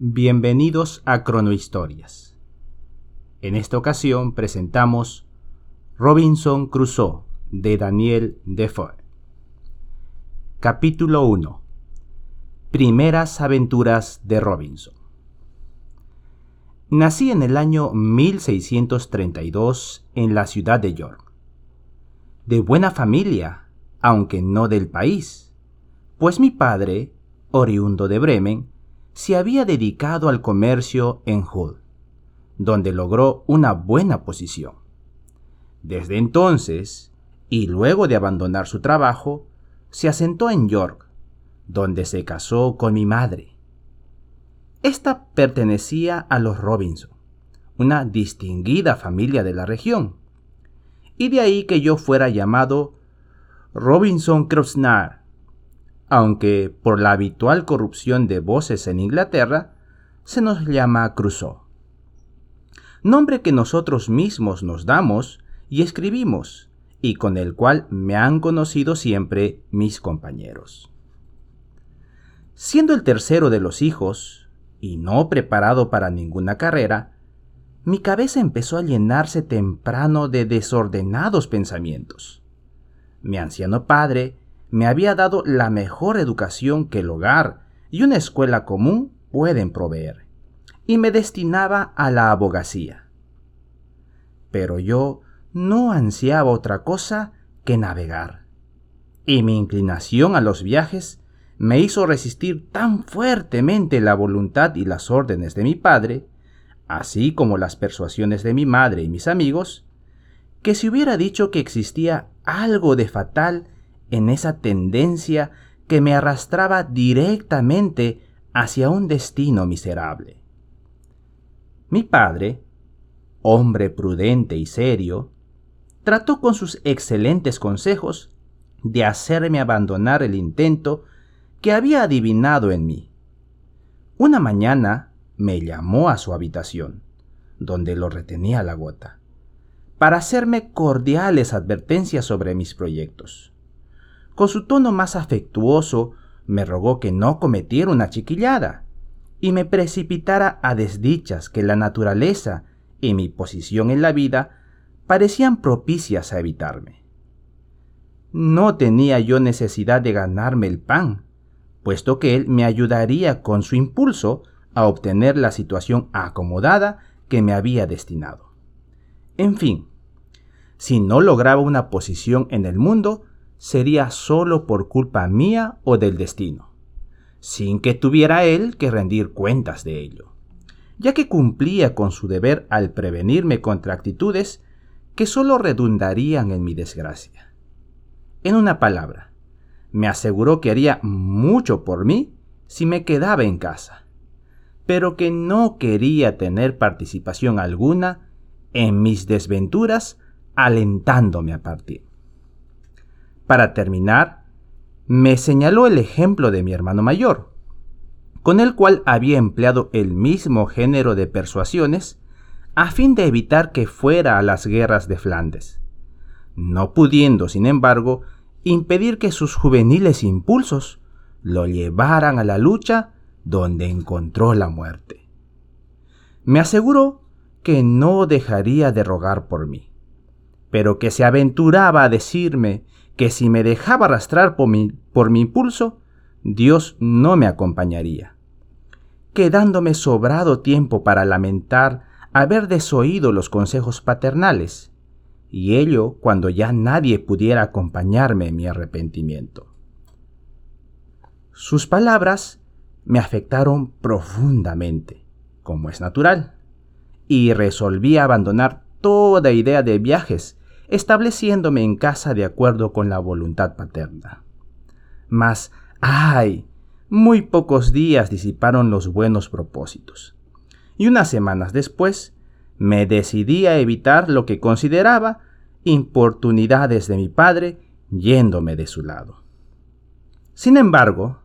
Bienvenidos a Cronohistorias. En esta ocasión presentamos Robinson Crusoe de Daniel Defoe. Capítulo 1. Primeras aventuras de Robinson. Nací en el año 1632 en la ciudad de York. De buena familia, aunque no del país, pues mi padre, oriundo de Bremen, se había dedicado al comercio en Hull, donde logró una buena posición. Desde entonces, y luego de abandonar su trabajo, se asentó en York, donde se casó con mi madre. Esta pertenecía a los Robinson, una distinguida familia de la región, y de ahí que yo fuera llamado Robinson Krosnar, aunque por la habitual corrupción de voces en Inglaterra, se nos llama Crusoe. Nombre que nosotros mismos nos damos y escribimos, y con el cual me han conocido siempre mis compañeros. Siendo el tercero de los hijos, y no preparado para ninguna carrera, mi cabeza empezó a llenarse temprano de desordenados pensamientos. Mi anciano padre me había dado la mejor educación que el hogar y una escuela común pueden proveer, y me destinaba a la abogacía. Pero yo no ansiaba otra cosa que navegar, y mi inclinación a los viajes me hizo resistir tan fuertemente la voluntad y las órdenes de mi padre, así como las persuasiones de mi madre y mis amigos, que si hubiera dicho que existía algo de fatal en esa tendencia que me arrastraba directamente hacia un destino miserable. Mi padre, hombre prudente y serio, trató con sus excelentes consejos de hacerme abandonar el intento que había adivinado en mí. Una mañana me llamó a su habitación, donde lo retenía la gota, para hacerme cordiales advertencias sobre mis proyectos. Con su tono más afectuoso, me rogó que no cometiera una chiquillada y me precipitara a desdichas que la naturaleza y mi posición en la vida parecían propicias a evitarme. No tenía yo necesidad de ganarme el pan, puesto que él me ayudaría con su impulso a obtener la situación acomodada que me había destinado. En fin, si no lograba una posición en el mundo, sería solo por culpa mía o del destino, sin que tuviera él que rendir cuentas de ello, ya que cumplía con su deber al prevenirme contra actitudes que solo redundarían en mi desgracia. En una palabra, me aseguró que haría mucho por mí si me quedaba en casa, pero que no quería tener participación alguna en mis desventuras alentándome a partir. Para terminar, me señaló el ejemplo de mi hermano mayor, con el cual había empleado el mismo género de persuasiones a fin de evitar que fuera a las guerras de Flandes, no pudiendo, sin embargo, impedir que sus juveniles impulsos lo llevaran a la lucha donde encontró la muerte. Me aseguró que no dejaría de rogar por mí, pero que se aventuraba a decirme que si me dejaba arrastrar por mi, por mi impulso, Dios no me acompañaría, quedándome sobrado tiempo para lamentar haber desoído los consejos paternales, y ello cuando ya nadie pudiera acompañarme en mi arrepentimiento. Sus palabras me afectaron profundamente, como es natural, y resolví abandonar toda idea de viajes estableciéndome en casa de acuerdo con la voluntad paterna. Mas, ay, muy pocos días disiparon los buenos propósitos. Y unas semanas después, me decidí a evitar lo que consideraba importunidades de mi padre yéndome de su lado. Sin embargo,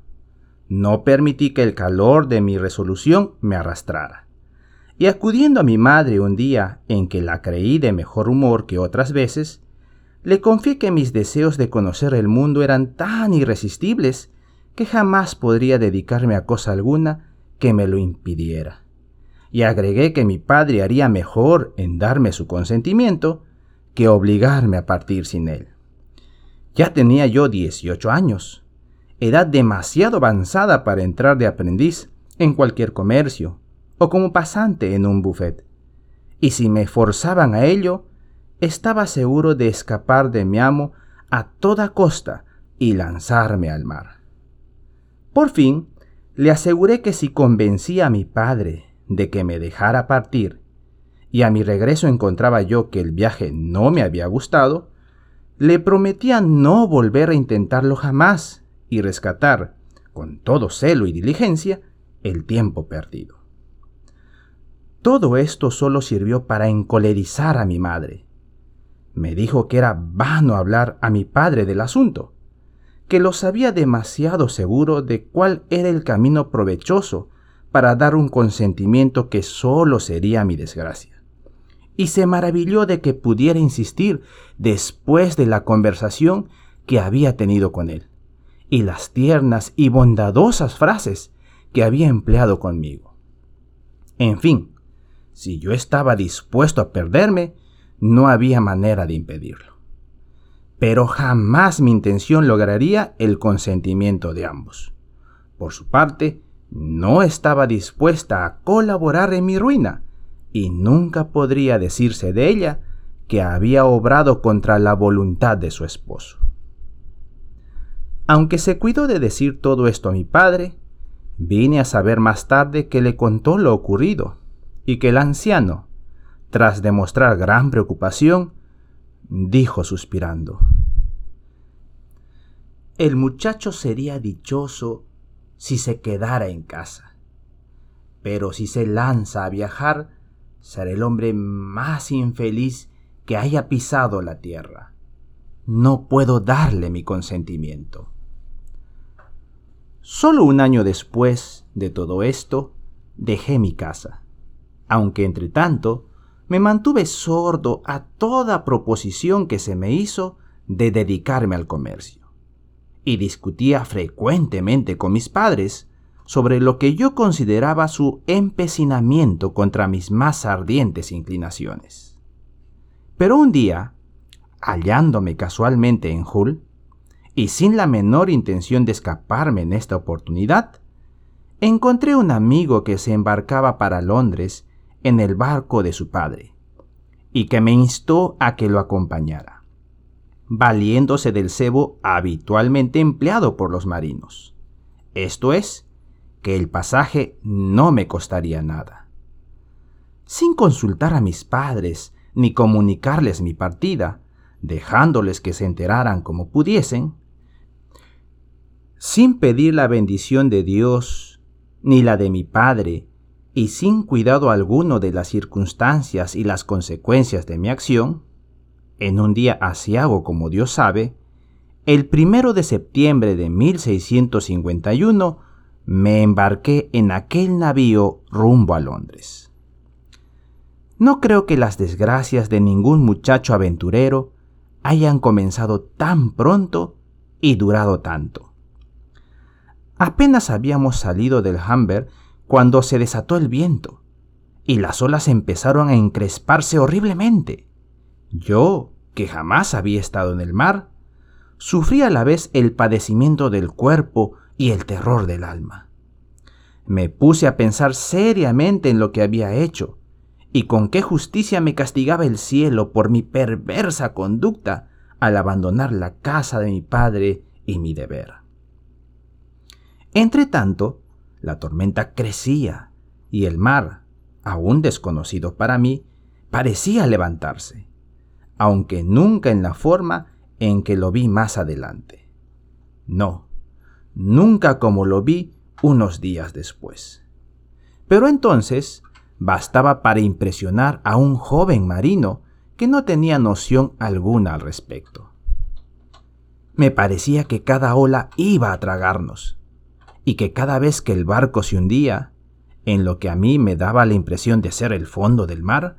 no permití que el calor de mi resolución me arrastrara y acudiendo a mi madre un día en que la creí de mejor humor que otras veces, le confié que mis deseos de conocer el mundo eran tan irresistibles que jamás podría dedicarme a cosa alguna que me lo impidiera. Y agregué que mi padre haría mejor en darme su consentimiento que obligarme a partir sin él. Ya tenía yo 18 años, edad demasiado avanzada para entrar de aprendiz en cualquier comercio o como pasante en un buffet. Y si me forzaban a ello, estaba seguro de escapar de mi amo a toda costa y lanzarme al mar. Por fin, le aseguré que si convencía a mi padre de que me dejara partir, y a mi regreso encontraba yo que el viaje no me había gustado, le prometía no volver a intentarlo jamás y rescatar, con todo celo y diligencia, el tiempo perdido. Todo esto solo sirvió para encolerizar a mi madre. Me dijo que era vano hablar a mi padre del asunto, que lo sabía demasiado seguro de cuál era el camino provechoso para dar un consentimiento que solo sería mi desgracia. Y se maravilló de que pudiera insistir después de la conversación que había tenido con él, y las tiernas y bondadosas frases que había empleado conmigo. En fin, si yo estaba dispuesto a perderme, no había manera de impedirlo. Pero jamás mi intención lograría el consentimiento de ambos. Por su parte, no estaba dispuesta a colaborar en mi ruina, y nunca podría decirse de ella que había obrado contra la voluntad de su esposo. Aunque se cuidó de decir todo esto a mi padre, Vine a saber más tarde que le contó lo ocurrido y que el anciano, tras demostrar gran preocupación, dijo suspirando, El muchacho sería dichoso si se quedara en casa, pero si se lanza a viajar, será el hombre más infeliz que haya pisado la tierra. No puedo darle mi consentimiento. Solo un año después de todo esto, dejé mi casa, aunque entre tanto me mantuve sordo a toda proposición que se me hizo de dedicarme al comercio, y discutía frecuentemente con mis padres sobre lo que yo consideraba su empecinamiento contra mis más ardientes inclinaciones. Pero un día, hallándome casualmente en Hull, y sin la menor intención de escaparme en esta oportunidad, encontré un amigo que se embarcaba para Londres en el barco de su padre, y que me instó a que lo acompañara, valiéndose del cebo habitualmente empleado por los marinos. Esto es, que el pasaje no me costaría nada. Sin consultar a mis padres ni comunicarles mi partida, dejándoles que se enteraran como pudiesen, sin pedir la bendición de Dios ni la de mi Padre, y sin cuidado alguno de las circunstancias y las consecuencias de mi acción, en un día asiago como Dios sabe, el primero de septiembre de 1651 me embarqué en aquel navío rumbo a Londres. No creo que las desgracias de ningún muchacho aventurero hayan comenzado tan pronto y durado tanto. Apenas habíamos salido del Humber cuando se desató el viento y las olas empezaron a encresparse horriblemente. Yo, que jamás había estado en el mar, sufrí a la vez el padecimiento del cuerpo y el terror del alma. Me puse a pensar seriamente en lo que había hecho y con qué justicia me castigaba el cielo por mi perversa conducta al abandonar la casa de mi padre y mi deber. Entre tanto, la tormenta crecía y el mar, aún desconocido para mí, parecía levantarse, aunque nunca en la forma en que lo vi más adelante. No, nunca como lo vi unos días después. Pero entonces bastaba para impresionar a un joven marino que no tenía noción alguna al respecto. Me parecía que cada ola iba a tragarnos, y que cada vez que el barco se hundía, en lo que a mí me daba la impresión de ser el fondo del mar,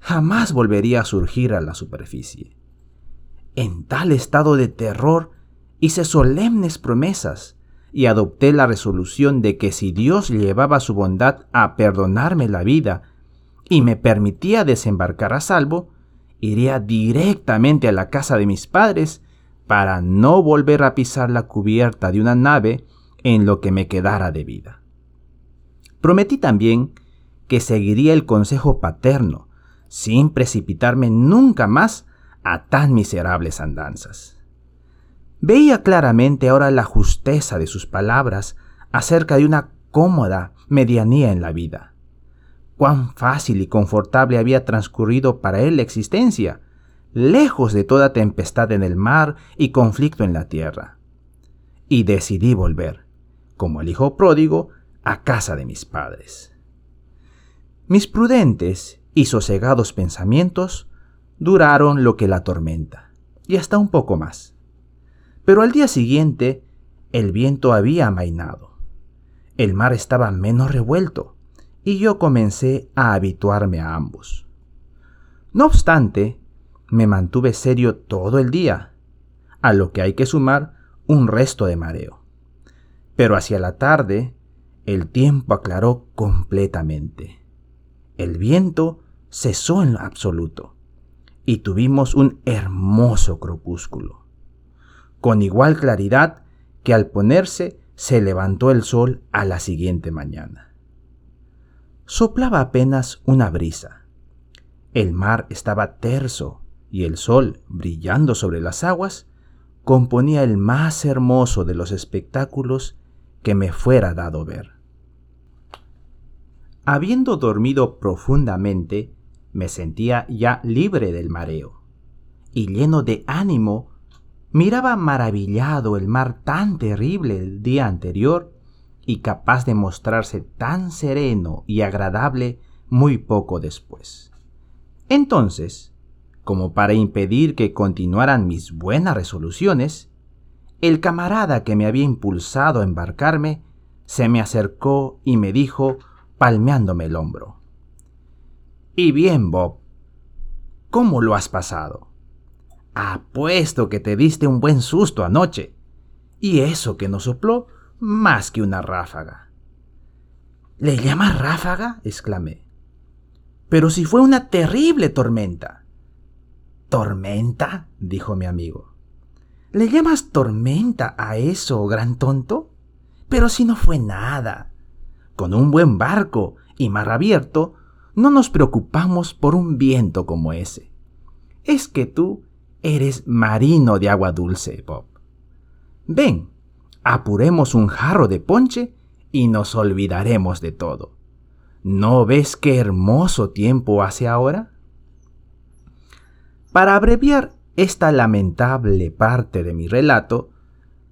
jamás volvería a surgir a la superficie. En tal estado de terror hice solemnes promesas y adopté la resolución de que si Dios llevaba su bondad a perdonarme la vida y me permitía desembarcar a salvo, iría directamente a la casa de mis padres para no volver a pisar la cubierta de una nave en lo que me quedara de vida. Prometí también que seguiría el consejo paterno, sin precipitarme nunca más a tan miserables andanzas. Veía claramente ahora la justeza de sus palabras acerca de una cómoda medianía en la vida. Cuán fácil y confortable había transcurrido para él la existencia, lejos de toda tempestad en el mar y conflicto en la tierra. Y decidí volver, como el hijo pródigo, a casa de mis padres. Mis prudentes y sosegados pensamientos duraron lo que la tormenta, y hasta un poco más. Pero al día siguiente el viento había amainado. El mar estaba menos revuelto, y yo comencé a habituarme a ambos. No obstante, me mantuve serio todo el día, a lo que hay que sumar un resto de mareo. Pero hacia la tarde, el tiempo aclaró completamente. El viento cesó en absoluto y tuvimos un hermoso crepúsculo con igual claridad que al ponerse se levantó el sol a la siguiente mañana. Soplaba apenas una brisa. El mar estaba terso y el sol, brillando sobre las aguas, componía el más hermoso de los espectáculos que me fuera dado ver. Habiendo dormido profundamente, me sentía ya libre del mareo y lleno de ánimo Miraba maravillado el mar tan terrible el día anterior y capaz de mostrarse tan sereno y agradable muy poco después. Entonces, como para impedir que continuaran mis buenas resoluciones, el camarada que me había impulsado a embarcarme se me acercó y me dijo, palmeándome el hombro. Y bien, Bob, ¿cómo lo has pasado? Apuesto que te diste un buen susto anoche. Y eso que no sopló más que una ráfaga. ¿Le llamas ráfaga? exclamé. Pero si fue una terrible tormenta. ¿Tormenta? dijo mi amigo. ¿Le llamas tormenta a eso, gran tonto? Pero si no fue nada. Con un buen barco y mar abierto, no nos preocupamos por un viento como ese. Es que tú Eres marino de agua dulce, Bob. Ven, apuremos un jarro de ponche y nos olvidaremos de todo. ¿No ves qué hermoso tiempo hace ahora? Para abreviar esta lamentable parte de mi relato,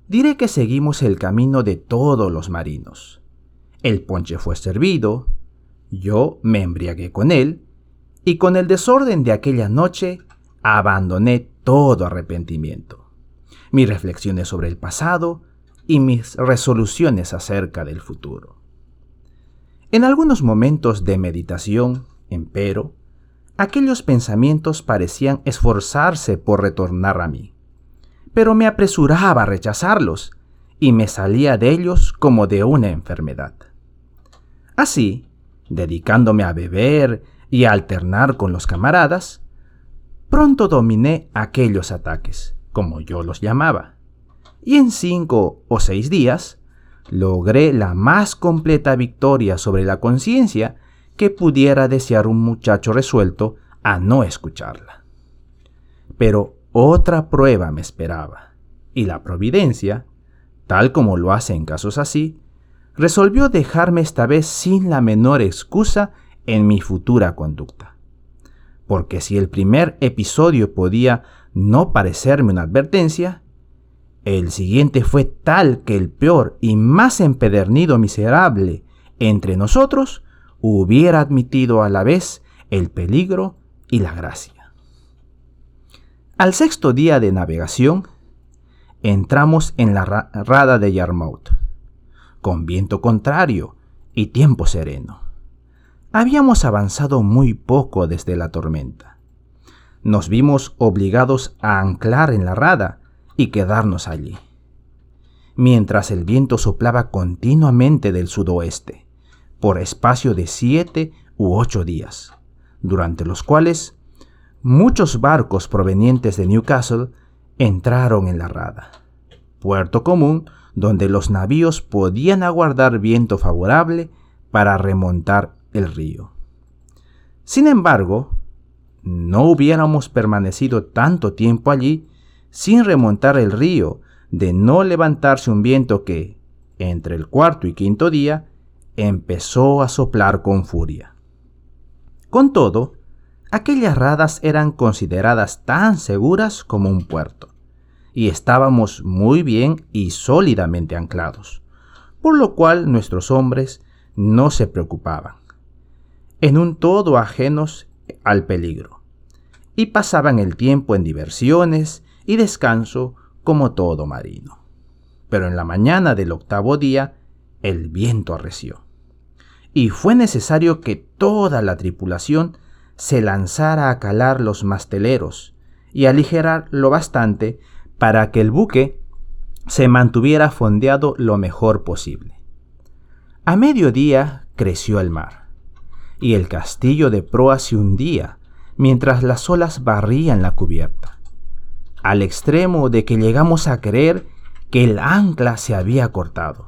diré que seguimos el camino de todos los marinos. El ponche fue servido, yo me embriagué con él, y con el desorden de aquella noche abandoné todo arrepentimiento, mis reflexiones sobre el pasado y mis resoluciones acerca del futuro. En algunos momentos de meditación, empero, aquellos pensamientos parecían esforzarse por retornar a mí, pero me apresuraba a rechazarlos y me salía de ellos como de una enfermedad. Así, dedicándome a beber y a alternar con los camaradas, Pronto dominé aquellos ataques, como yo los llamaba, y en cinco o seis días logré la más completa victoria sobre la conciencia que pudiera desear un muchacho resuelto a no escucharla. Pero otra prueba me esperaba, y la providencia, tal como lo hace en casos así, resolvió dejarme esta vez sin la menor excusa en mi futura conducta porque si el primer episodio podía no parecerme una advertencia, el siguiente fue tal que el peor y más empedernido miserable entre nosotros hubiera admitido a la vez el peligro y la gracia. Al sexto día de navegación, entramos en la rada de Yarmouth, con viento contrario y tiempo sereno. Habíamos avanzado muy poco desde la tormenta. Nos vimos obligados a anclar en la rada y quedarnos allí. mientras el viento soplaba continuamente del sudoeste, por espacio de siete u ocho días, durante los cuales muchos barcos provenientes de Newcastle entraron en la rada, puerto común donde los navíos podían aguardar viento favorable para remontar el río. Sin embargo, no hubiéramos permanecido tanto tiempo allí sin remontar el río de no levantarse un viento que, entre el cuarto y quinto día, empezó a soplar con furia. Con todo, aquellas radas eran consideradas tan seguras como un puerto, y estábamos muy bien y sólidamente anclados, por lo cual nuestros hombres no se preocupaban, en un todo ajenos al peligro, y pasaban el tiempo en diversiones y descanso como todo marino. Pero en la mañana del octavo día el viento arreció, y fue necesario que toda la tripulación se lanzara a calar los masteleros y aligerar lo bastante para que el buque se mantuviera fondeado lo mejor posible. A mediodía creció el mar, y el castillo de proa se hundía mientras las olas barrían la cubierta, al extremo de que llegamos a creer que el ancla se había cortado,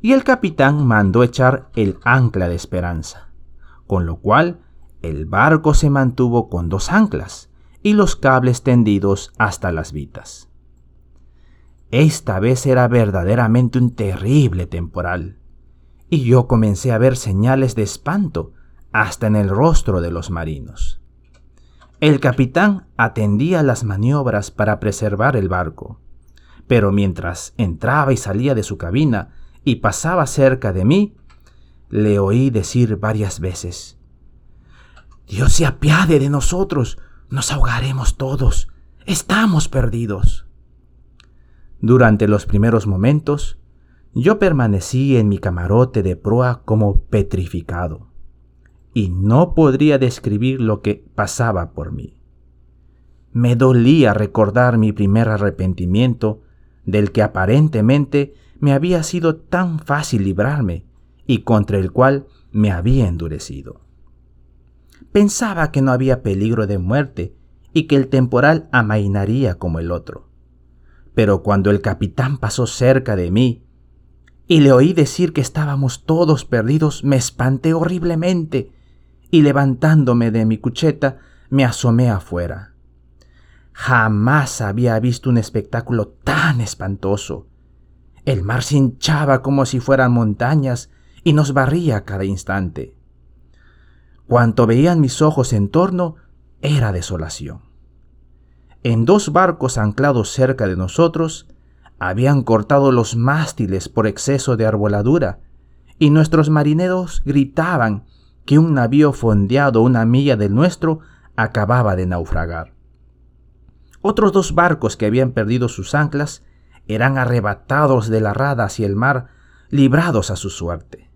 y el capitán mandó echar el ancla de esperanza, con lo cual el barco se mantuvo con dos anclas y los cables tendidos hasta las vitas. Esta vez era verdaderamente un terrible temporal, y yo comencé a ver señales de espanto hasta en el rostro de los marinos. El capitán atendía las maniobras para preservar el barco, pero mientras entraba y salía de su cabina y pasaba cerca de mí, le oí decir varias veces, Dios se apiade de nosotros, nos ahogaremos todos, estamos perdidos. Durante los primeros momentos, yo permanecí en mi camarote de proa como petrificado y no podría describir lo que pasaba por mí. Me dolía recordar mi primer arrepentimiento, del que aparentemente me había sido tan fácil librarme y contra el cual me había endurecido. Pensaba que no había peligro de muerte y que el temporal amainaría como el otro. Pero cuando el capitán pasó cerca de mí y le oí decir que estábamos todos perdidos, me espanté horriblemente y levantándome de mi cucheta me asomé afuera. Jamás había visto un espectáculo tan espantoso. El mar se hinchaba como si fueran montañas y nos barría cada instante. Cuanto veían mis ojos en torno era desolación. En dos barcos anclados cerca de nosotros habían cortado los mástiles por exceso de arboladura, y nuestros marineros gritaban que un navío fondeado una milla del nuestro acababa de naufragar. Otros dos barcos que habían perdido sus anclas eran arrebatados de la rada hacia el mar, librados a su suerte.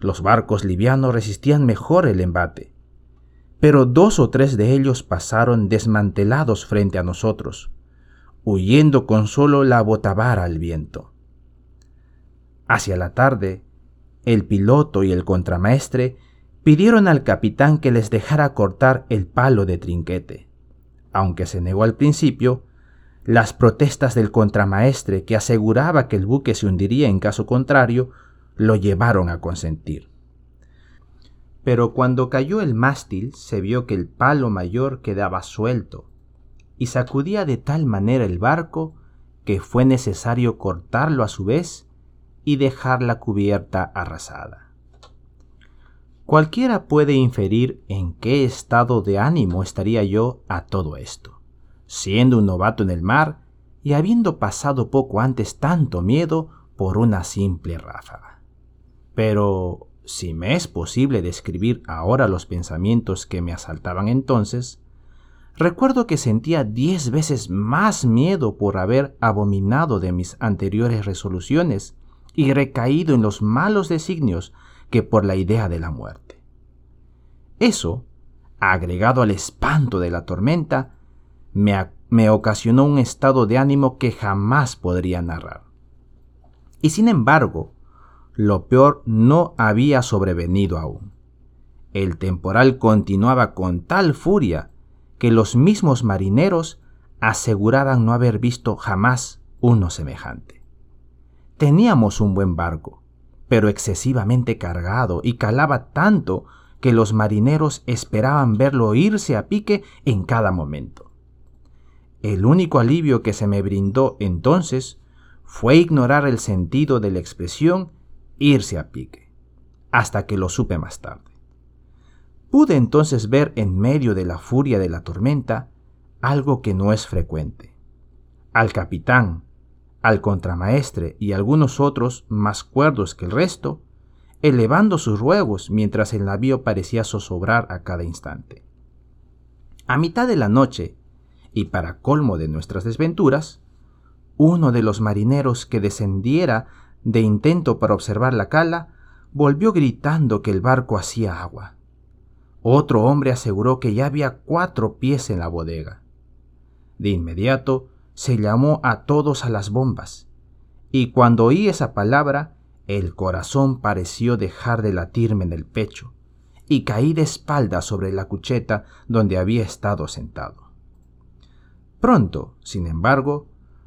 Los barcos livianos resistían mejor el embate, pero dos o tres de ellos pasaron desmantelados frente a nosotros, huyendo con solo la botavara al viento. Hacia la tarde, el piloto y el contramaestre pidieron al capitán que les dejara cortar el palo de trinquete. Aunque se negó al principio, las protestas del contramaestre que aseguraba que el buque se hundiría en caso contrario, lo llevaron a consentir. Pero cuando cayó el mástil se vio que el palo mayor quedaba suelto y sacudía de tal manera el barco que fue necesario cortarlo a su vez y dejar la cubierta arrasada. Cualquiera puede inferir en qué estado de ánimo estaría yo a todo esto, siendo un novato en el mar y habiendo pasado poco antes tanto miedo por una simple ráfaga. Pero si me es posible describir ahora los pensamientos que me asaltaban entonces, recuerdo que sentía diez veces más miedo por haber abominado de mis anteriores resoluciones y recaído en los malos designios que por la idea de la muerte. Eso, agregado al espanto de la tormenta, me, ocasionó un estado de ánimo que jamás podría narrar. Y sin embargo, lo peor no había sobrevenido aún. El temporal continuaba con tal furia que los mismos marineros aseguraban no haber visto jamás uno semejante. Teníamos un buen barco, pero excesivamente cargado y calaba tanto que los marineros esperaban verlo irse a pique en cada momento. El único alivio que se me brindó entonces fue ignorar el sentido de la expresión irse a pique, hasta que lo supe más tarde. Pude entonces ver en medio de la furia de la tormenta algo que no es frecuente. Al capitán, al contramaestre y algunos otros más cuerdos que el resto, elevando sus ruegos mientras el navío parecía zozobrar a cada instante. A mitad de la noche, y para colmo de nuestras desventuras, uno de los marineros que descendiera de intento para observar la cala, volvió gritando que el barco hacía agua. Otro hombre aseguró que ya había cuatro pies en la bodega. De inmediato se llamó a todos a las bombas, y cuando oí esa palabra, el corazón pareció dejar de latirme en el pecho, y caí de espalda sobre la cucheta donde había estado sentado. Pronto, sin embargo,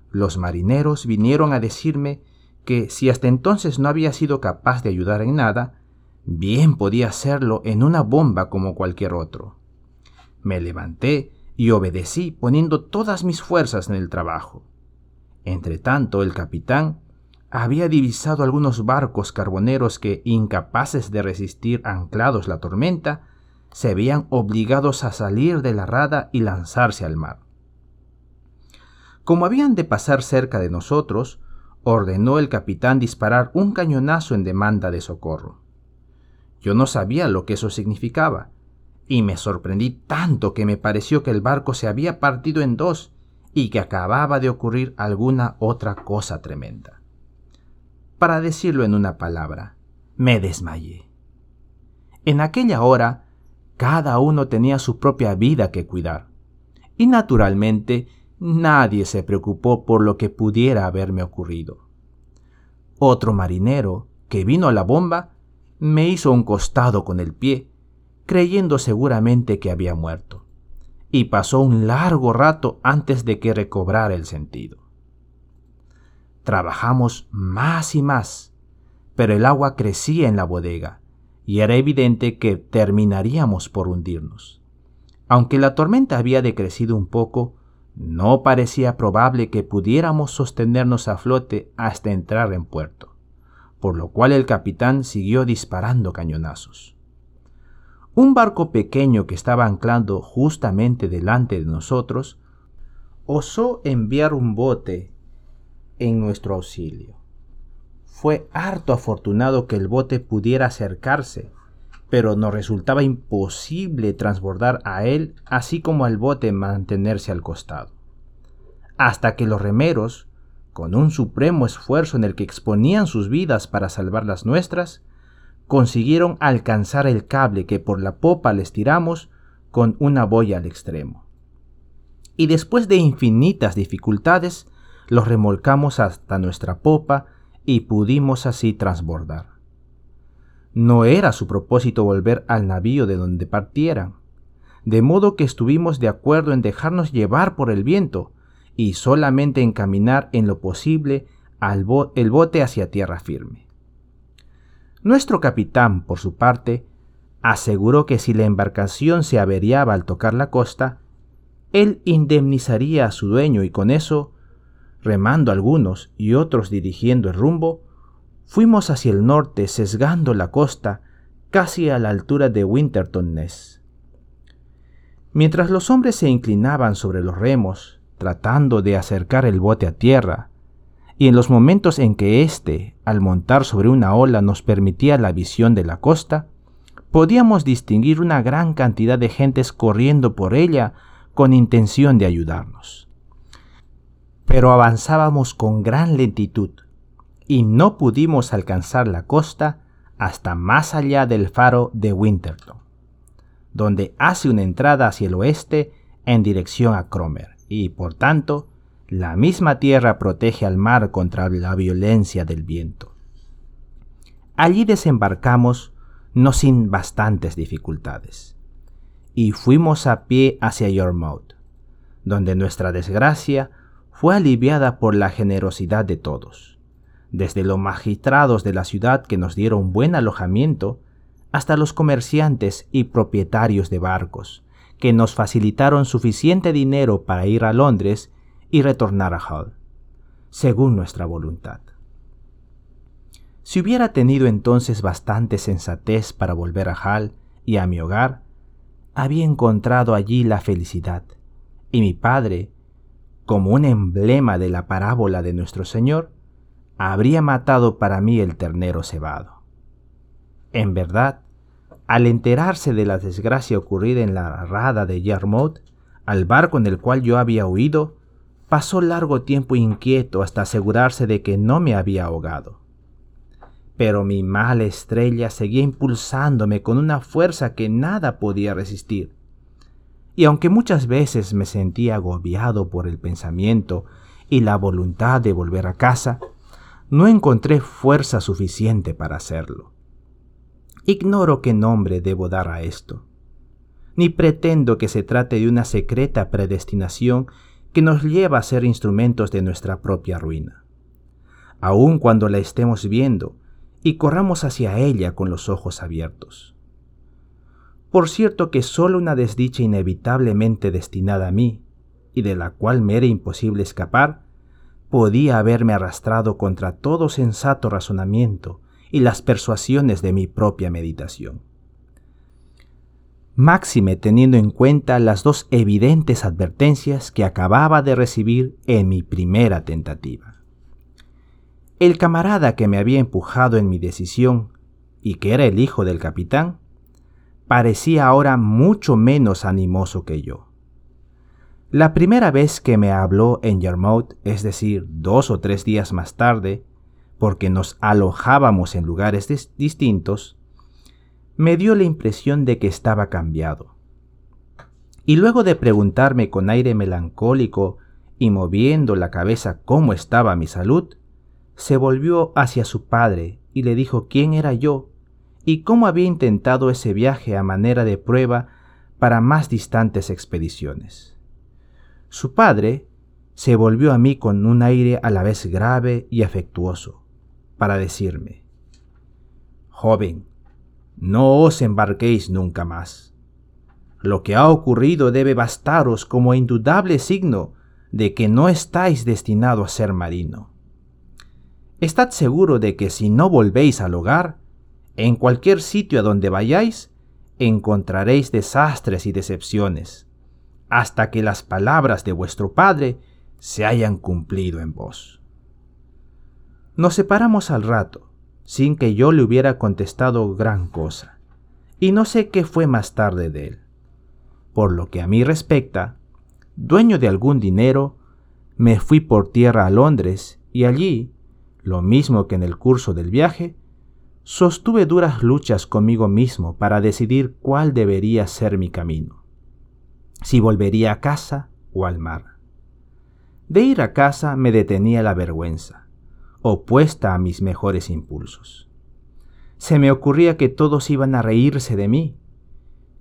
los marineros vinieron a decirme que si hasta entonces no había sido capaz de ayudar en nada, bien podía hacerlo en una bomba como cualquier otro. Me levanté y obedecí poniendo todas mis fuerzas en el trabajo. Entretanto, el capitán había divisado algunos barcos carboneros que, incapaces de resistir anclados la tormenta, se veían obligados a salir de la rada y lanzarse al mar. Como habían de pasar cerca de nosotros, ordenó el capitán disparar un cañonazo en demanda de socorro. Yo no sabía lo que eso significaba, y me sorprendí tanto que me pareció que el barco se había partido en dos y que acababa de ocurrir alguna otra cosa tremenda. Para decirlo en una palabra, me desmayé. En aquella hora, cada uno tenía su propia vida que cuidar, y naturalmente nadie se preocupó por lo que pudiera haberme ocurrido. Otro marinero, que vino a la bomba, me hizo un costado con el pie creyendo seguramente que había muerto, y pasó un largo rato antes de que recobrara el sentido. Trabajamos más y más, pero el agua crecía en la bodega, y era evidente que terminaríamos por hundirnos. Aunque la tormenta había decrecido un poco, no parecía probable que pudiéramos sostenernos a flote hasta entrar en puerto, por lo cual el capitán siguió disparando cañonazos. Un barco pequeño que estaba anclando justamente delante de nosotros osó enviar un bote en nuestro auxilio. Fue harto afortunado que el bote pudiera acercarse, pero nos resultaba imposible transbordar a él, así como al bote mantenerse al costado. Hasta que los remeros, con un supremo esfuerzo en el que exponían sus vidas para salvar las nuestras, consiguieron alcanzar el cable que por la popa les tiramos con una boya al extremo. Y después de infinitas dificultades, los remolcamos hasta nuestra popa y pudimos así transbordar. No era su propósito volver al navío de donde partieran, de modo que estuvimos de acuerdo en dejarnos llevar por el viento y solamente encaminar en lo posible al el bote hacia tierra firme. Nuestro capitán, por su parte, aseguró que si la embarcación se averiaba al tocar la costa, él indemnizaría a su dueño y con eso, remando algunos y otros dirigiendo el rumbo, fuimos hacia el norte sesgando la costa casi a la altura de Winterton Ness. Mientras los hombres se inclinaban sobre los remos, tratando de acercar el bote a tierra, y en los momentos en que éste, al montar sobre una ola, nos permitía la visión de la costa, podíamos distinguir una gran cantidad de gentes corriendo por ella con intención de ayudarnos. Pero avanzábamos con gran lentitud y no pudimos alcanzar la costa hasta más allá del faro de Winterton, donde hace una entrada hacia el oeste en dirección a Cromer y, por tanto, la misma tierra protege al mar contra la violencia del viento. Allí desembarcamos no sin bastantes dificultades, y fuimos a pie hacia Yormouth, donde nuestra desgracia fue aliviada por la generosidad de todos, desde los magistrados de la ciudad que nos dieron buen alojamiento, hasta los comerciantes y propietarios de barcos, que nos facilitaron suficiente dinero para ir a Londres y retornar a Hull, según nuestra voluntad. Si hubiera tenido entonces bastante sensatez para volver a Hull y a mi hogar, había encontrado allí la felicidad, y mi padre, como un emblema de la parábola de nuestro Señor, habría matado para mí el ternero cebado. En verdad, al enterarse de la desgracia ocurrida en la rada de Yarmouth, al barco en el cual yo había huido, pasó largo tiempo inquieto hasta asegurarse de que no me había ahogado. Pero mi mala estrella seguía impulsándome con una fuerza que nada podía resistir. Y aunque muchas veces me sentía agobiado por el pensamiento y la voluntad de volver a casa, no encontré fuerza suficiente para hacerlo. Ignoro qué nombre debo dar a esto, ni pretendo que se trate de una secreta predestinación que nos lleva a ser instrumentos de nuestra propia ruina. Aun cuando la estemos viendo y corramos hacia ella con los ojos abiertos. Por cierto que solo una desdicha inevitablemente destinada a mí, y de la cual me era imposible escapar, podía haberme arrastrado contra todo sensato razonamiento y las persuasiones de mi propia meditación. Máxime teniendo en cuenta las dos evidentes advertencias que acababa de recibir en mi primera tentativa. El camarada que me había empujado en mi decisión, y que era el hijo del capitán, parecía ahora mucho menos animoso que yo. La primera vez que me habló en Yarmouth, es decir, dos o tres días más tarde, porque nos alojábamos en lugares distintos, me dio la impresión de que estaba cambiado. Y luego de preguntarme con aire melancólico y moviendo la cabeza cómo estaba mi salud, se volvió hacia su padre y le dijo quién era yo y cómo había intentado ese viaje a manera de prueba para más distantes expediciones. Su padre se volvió a mí con un aire a la vez grave y afectuoso para decirme, Joven, no os embarquéis nunca más. Lo que ha ocurrido debe bastaros como indudable signo de que no estáis destinado a ser marino. Estad seguro de que si no volvéis al hogar, en cualquier sitio a donde vayáis, encontraréis desastres y decepciones, hasta que las palabras de vuestro Padre se hayan cumplido en vos. Nos separamos al rato, sin que yo le hubiera contestado gran cosa, y no sé qué fue más tarde de él. Por lo que a mí respecta, dueño de algún dinero, me fui por tierra a Londres y allí, lo mismo que en el curso del viaje, sostuve duras luchas conmigo mismo para decidir cuál debería ser mi camino, si volvería a casa o al mar. De ir a casa me detenía la vergüenza opuesta a mis mejores impulsos. Se me ocurría que todos iban a reírse de mí,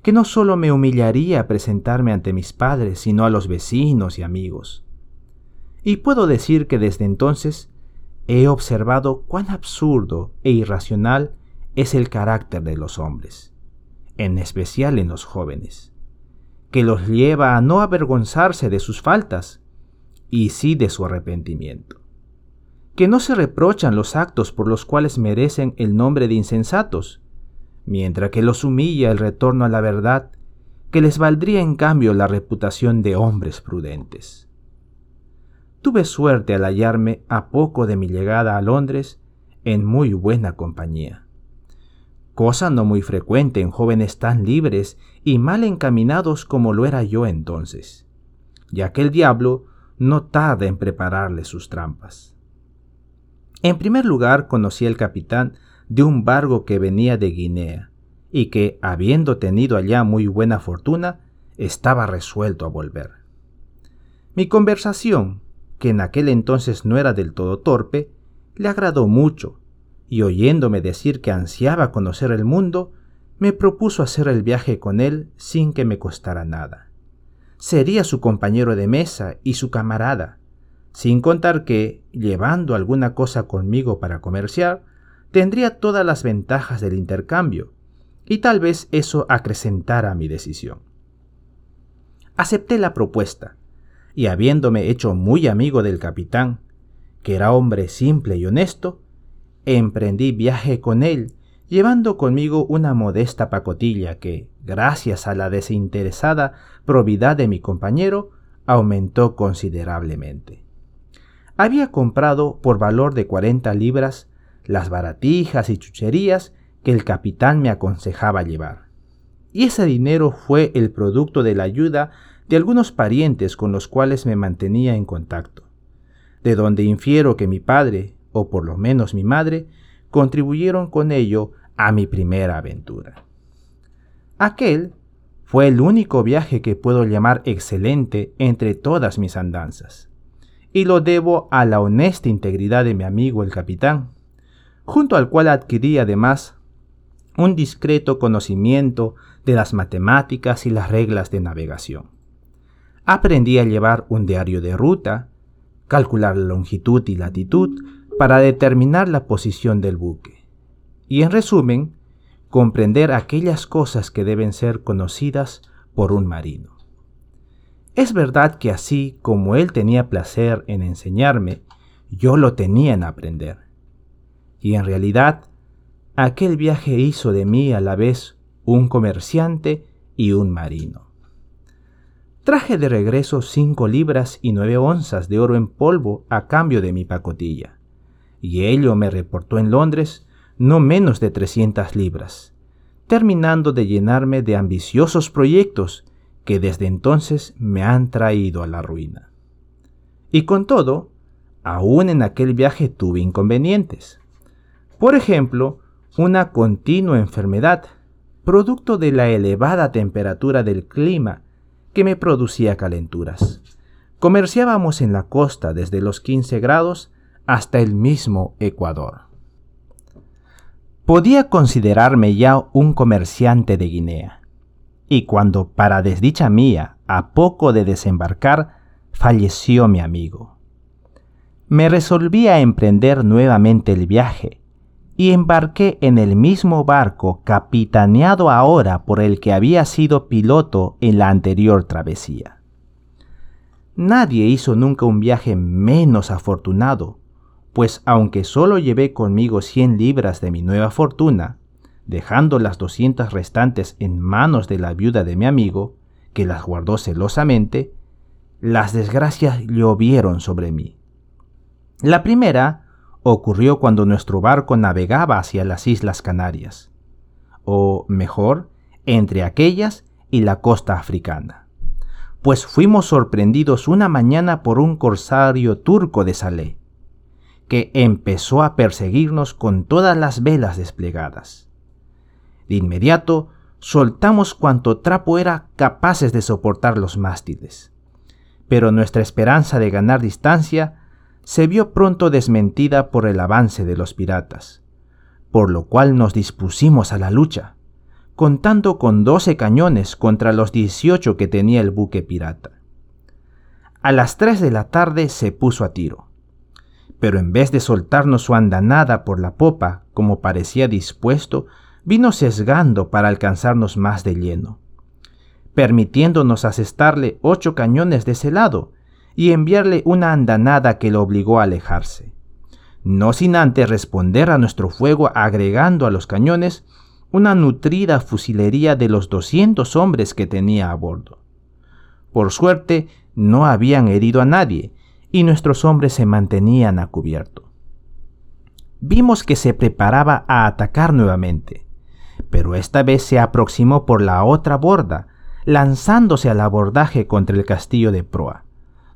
que no solo me humillaría presentarme ante mis padres, sino a los vecinos y amigos. Y puedo decir que desde entonces he observado cuán absurdo e irracional es el carácter de los hombres, en especial en los jóvenes, que los lleva a no avergonzarse de sus faltas, y sí de su arrepentimiento que no se reprochan los actos por los cuales merecen el nombre de insensatos, mientras que los humilla el retorno a la verdad, que les valdría en cambio la reputación de hombres prudentes. Tuve suerte al hallarme a poco de mi llegada a Londres en muy buena compañía, cosa no muy frecuente en jóvenes tan libres y mal encaminados como lo era yo entonces, ya que el diablo no tarda en prepararle sus trampas. En primer lugar conocí al capitán de un barco que venía de Guinea y que, habiendo tenido allá muy buena fortuna, estaba resuelto a volver. Mi conversación, que en aquel entonces no era del todo torpe, le agradó mucho, y oyéndome decir que ansiaba conocer el mundo, me propuso hacer el viaje con él sin que me costara nada. Sería su compañero de mesa y su camarada, sin contar que, llevando alguna cosa conmigo para comerciar, tendría todas las ventajas del intercambio, y tal vez eso acrecentara mi decisión. Acepté la propuesta, y habiéndome hecho muy amigo del capitán, que era hombre simple y honesto, emprendí viaje con él, llevando conmigo una modesta pacotilla que, gracias a la desinteresada probidad de mi compañero, aumentó considerablemente. Había comprado por valor de 40 libras las baratijas y chucherías que el capitán me aconsejaba llevar. Y ese dinero fue el producto de la ayuda de algunos parientes con los cuales me mantenía en contacto, de donde infiero que mi padre, o por lo menos mi madre, contribuyeron con ello a mi primera aventura. Aquel fue el único viaje que puedo llamar excelente entre todas mis andanzas, y lo debo a la honesta integridad de mi amigo el capitán, junto al cual adquirí además un discreto conocimiento de las matemáticas y las reglas de navegación. Aprendí a llevar un diario de ruta, calcular la longitud y latitud para determinar la posición del buque, y en resumen, comprender aquellas cosas que deben ser conocidas por un marino. Es verdad que así como él tenía placer en enseñarme, yo lo tenía en aprender y en realidad aquel viaje hizo de mí a la vez un comerciante y un marino. Traje de regreso cinco libras y nueve onzas de oro en polvo a cambio de mi pacotilla, y ello me reportó en Londres no menos de trescientas libras, terminando de llenarme de ambiciosos proyectos que desde entonces me han traído a la ruina. Y con todo, aún en aquel viaje tuve inconvenientes. Por ejemplo, una continua enfermedad, producto de la elevada temperatura del clima que me producía calenturas. Comerciábamos en la costa desde los 15 grados hasta el mismo Ecuador. Podía considerarme ya un comerciante de Guinea, y cuando, para desdicha mía, a poco de desembarcar, falleció mi amigo. Me resolví a emprender nuevamente el viaje, y embarqué en el mismo barco capitaneado ahora por el que había sido piloto en la anterior travesía. Nadie hizo nunca un viaje menos afortunado, pues aunque solo llevé conmigo 100 libras de mi nueva fortuna, dejando las 200 restantes en manos de la viuda de mi amigo, que las guardó celosamente, las desgracias llovieron sobre mí. La primera ocurrió cuando nuestro barco navegaba hacia las Islas Canarias, o mejor, entre aquellas y la costa africana, pues fuimos sorprendidos una mañana por un corsario turco de Salé, que empezó a perseguirnos con todas las velas desplegadas. De inmediato soltamos cuanto trapo era capaces de soportar los mástiles, pero nuestra esperanza de ganar distancia se vio pronto desmentida por el avance de los piratas, por lo cual nos dispusimos a la lucha, contando con doce cañones contra los dieciocho que tenía el buque pirata. A las tres de la tarde se puso a tiro, pero en vez de soltarnos su andanada por la popa como parecía dispuesto, vino sesgando para alcanzarnos más de lleno, permitiéndonos asestarle ocho cañones de ese lado, y enviarle una andanada que lo obligó a alejarse, no sin antes responder a nuestro fuego agregando a los cañones una nutrida fusilería de los 200 hombres que tenía a bordo. Por suerte, no habían herido a nadie y nuestros hombres se mantenían a cubierto. Vimos que se preparaba a atacar nuevamente, pero esta vez se aproximó por la otra borda, lanzándose al abordaje contra el castillo de proa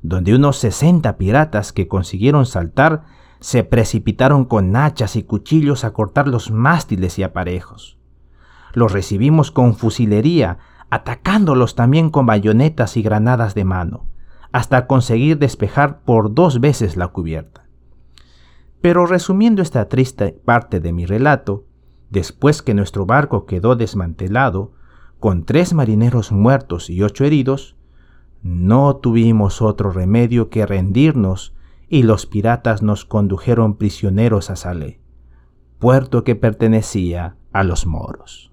donde unos 60 piratas que consiguieron saltar se precipitaron con hachas y cuchillos a cortar los mástiles y aparejos. Los recibimos con fusilería, atacándolos también con bayonetas y granadas de mano, hasta conseguir despejar por dos veces la cubierta. Pero resumiendo esta triste parte de mi relato, después que nuestro barco quedó desmantelado, con tres marineros muertos y ocho heridos, no tuvimos otro remedio que rendirnos y los piratas nos condujeron prisioneros a Salé, puerto que pertenecía a los moros.